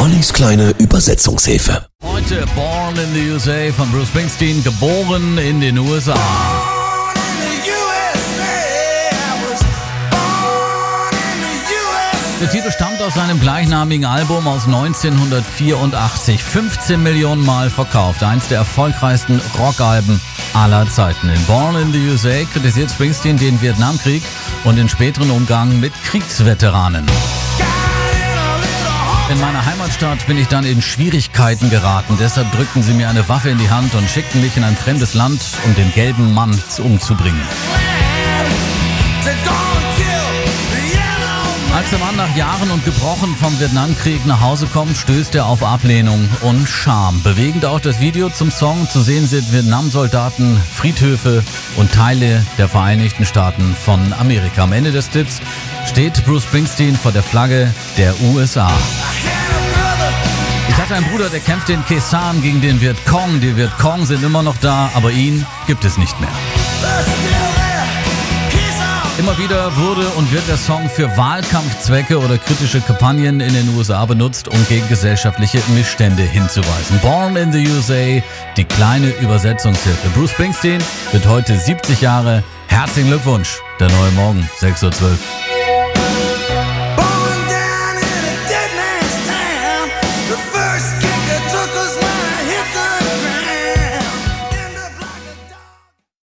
Ollis kleine Übersetzungshilfe. Heute Born in the USA von Bruce Springsteen, geboren in den USA. Der Titel stammt aus seinem gleichnamigen Album aus 1984. 15 Millionen Mal verkauft. Eins der erfolgreichsten Rockalben aller Zeiten. In Born in the USA kritisiert Springsteen den Vietnamkrieg und den späteren Umgang mit Kriegsveteranen. In meiner Heimatstadt bin ich dann in Schwierigkeiten geraten. Deshalb drückten sie mir eine Waffe in die Hand und schickten mich in ein fremdes Land, um den gelben Mann umzubringen. Als der Mann nach Jahren und Gebrochen vom Vietnamkrieg nach Hause kommt, stößt er auf Ablehnung und Scham. Bewegend auch das Video zum Song. Zu sehen sind Vietnamsoldaten, Friedhöfe und Teile der Vereinigten Staaten von Amerika. Am Ende des Clips steht Bruce Springsteen vor der Flagge der USA. Einen Bruder, der kämpfte in Kesan gegen den Vietcong. Die Vietcong sind immer noch da, aber ihn gibt es nicht mehr. Immer wieder wurde und wird der Song für Wahlkampfzwecke oder kritische Kampagnen in den USA benutzt, um gegen gesellschaftliche Missstände hinzuweisen. Born in the USA, die kleine Übersetzungshilfe. Bruce Springsteen wird heute 70 Jahre. Herzlichen Glückwunsch, der neue Morgen, 6.12 Uhr.